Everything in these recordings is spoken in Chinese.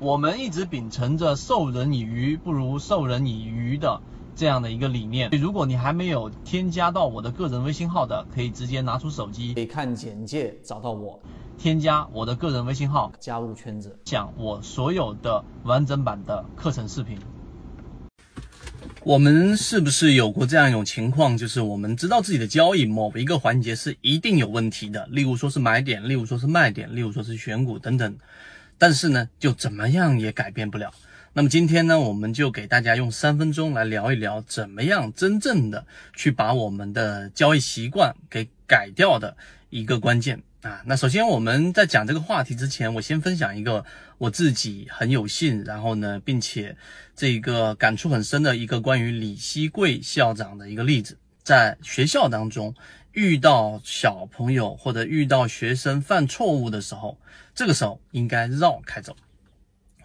我们一直秉承着授人以鱼不如授人以渔的这样的一个理念。如果你还没有添加到我的个人微信号的，可以直接拿出手机，可以看简介找到我，添加我的个人微信号，加入圈子，讲我所有的完整版的课程视频。我们是不是有过这样一种情况，就是我们知道自己的交易某一个环节是一定有问题的，例如说是买点，例如说是卖点，例如说是选股等等。但是呢，就怎么样也改变不了。那么今天呢，我们就给大家用三分钟来聊一聊，怎么样真正的去把我们的交易习惯给改掉的一个关键啊。那首先我们在讲这个话题之前，我先分享一个我自己很有幸，然后呢，并且这个感触很深的一个关于李希贵校长的一个例子，在学校当中。遇到小朋友或者遇到学生犯错误的时候，这个时候应该绕开走，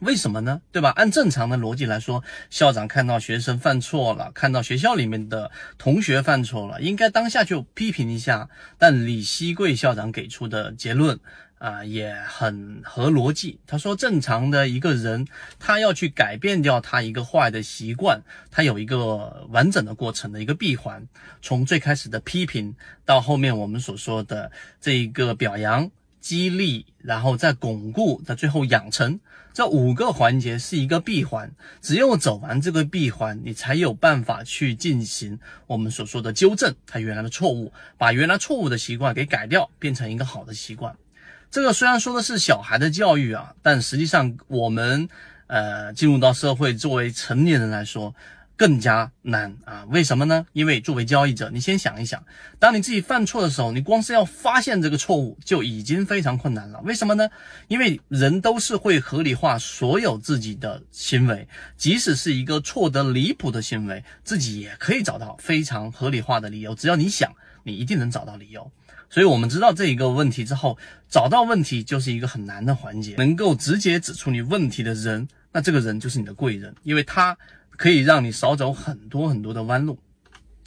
为什么呢？对吧？按正常的逻辑来说，校长看到学生犯错了，看到学校里面的同学犯错了，应该当下就批评一下。但李希贵校长给出的结论。啊，也很合逻辑。他说，正常的一个人，他要去改变掉他一个坏的习惯，他有一个完整的过程的一个闭环。从最开始的批评，到后面我们所说的这一个表扬、激励，然后再巩固，到最后养成，这五个环节是一个闭环。只有走完这个闭环，你才有办法去进行我们所说的纠正他原来的错误，把原来错误的习惯给改掉，变成一个好的习惯。这个虽然说的是小孩的教育啊，但实际上我们呃进入到社会，作为成年人来说更加难啊。为什么呢？因为作为交易者，你先想一想，当你自己犯错的时候，你光是要发现这个错误就已经非常困难了。为什么呢？因为人都是会合理化所有自己的行为，即使是一个错得离谱的行为，自己也可以找到非常合理化的理由。只要你想，你一定能找到理由。所以，我们知道这一个问题之后，找到问题就是一个很难的环节。能够直接指出你问题的人，那这个人就是你的贵人，因为他可以让你少走很多很多的弯路。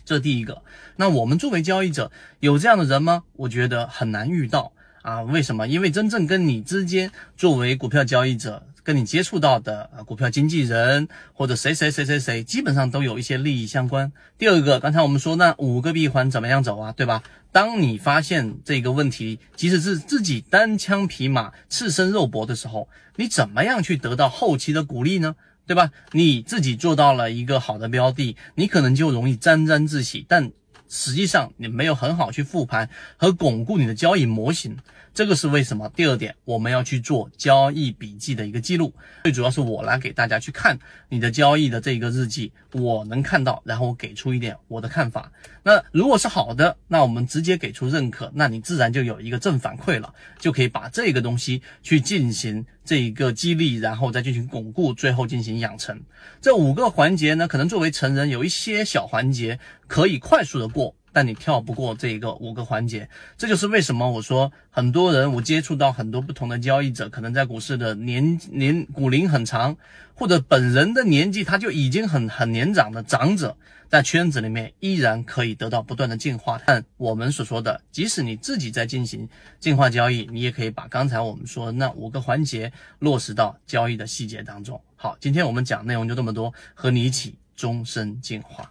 这第一个。那我们作为交易者，有这样的人吗？我觉得很难遇到啊。为什么？因为真正跟你之间，作为股票交易者。跟你接触到的，股票经纪人或者谁谁谁谁谁，基本上都有一些利益相关。第二个，刚才我们说那五个闭环怎么样走啊，对吧？当你发现这个问题，即使是自己单枪匹马、赤身肉搏的时候，你怎么样去得到后期的鼓励呢？对吧？你自己做到了一个好的标的，你可能就容易沾沾自喜，但实际上你没有很好去复盘和巩固你的交易模型。这个是为什么？第二点，我们要去做交易笔记的一个记录，最主要是我来给大家去看你的交易的这一个日记，我能看到，然后我给出一点我的看法。那如果是好的，那我们直接给出认可，那你自然就有一个正反馈了，就可以把这个东西去进行这一个激励，然后再进行巩固，最后进行养成。这五个环节呢，可能作为成人有一些小环节可以快速的过。但你跳不过这一个五个环节，这就是为什么我说很多人，我接触到很多不同的交易者，可能在股市的年年股龄很长，或者本人的年纪他就已经很很年长的长者，在圈子里面依然可以得到不断的进化。但我们所说的，即使你自己在进行进化交易，你也可以把刚才我们说的那五个环节落实到交易的细节当中。好，今天我们讲内容就这么多，和你一起终身进化。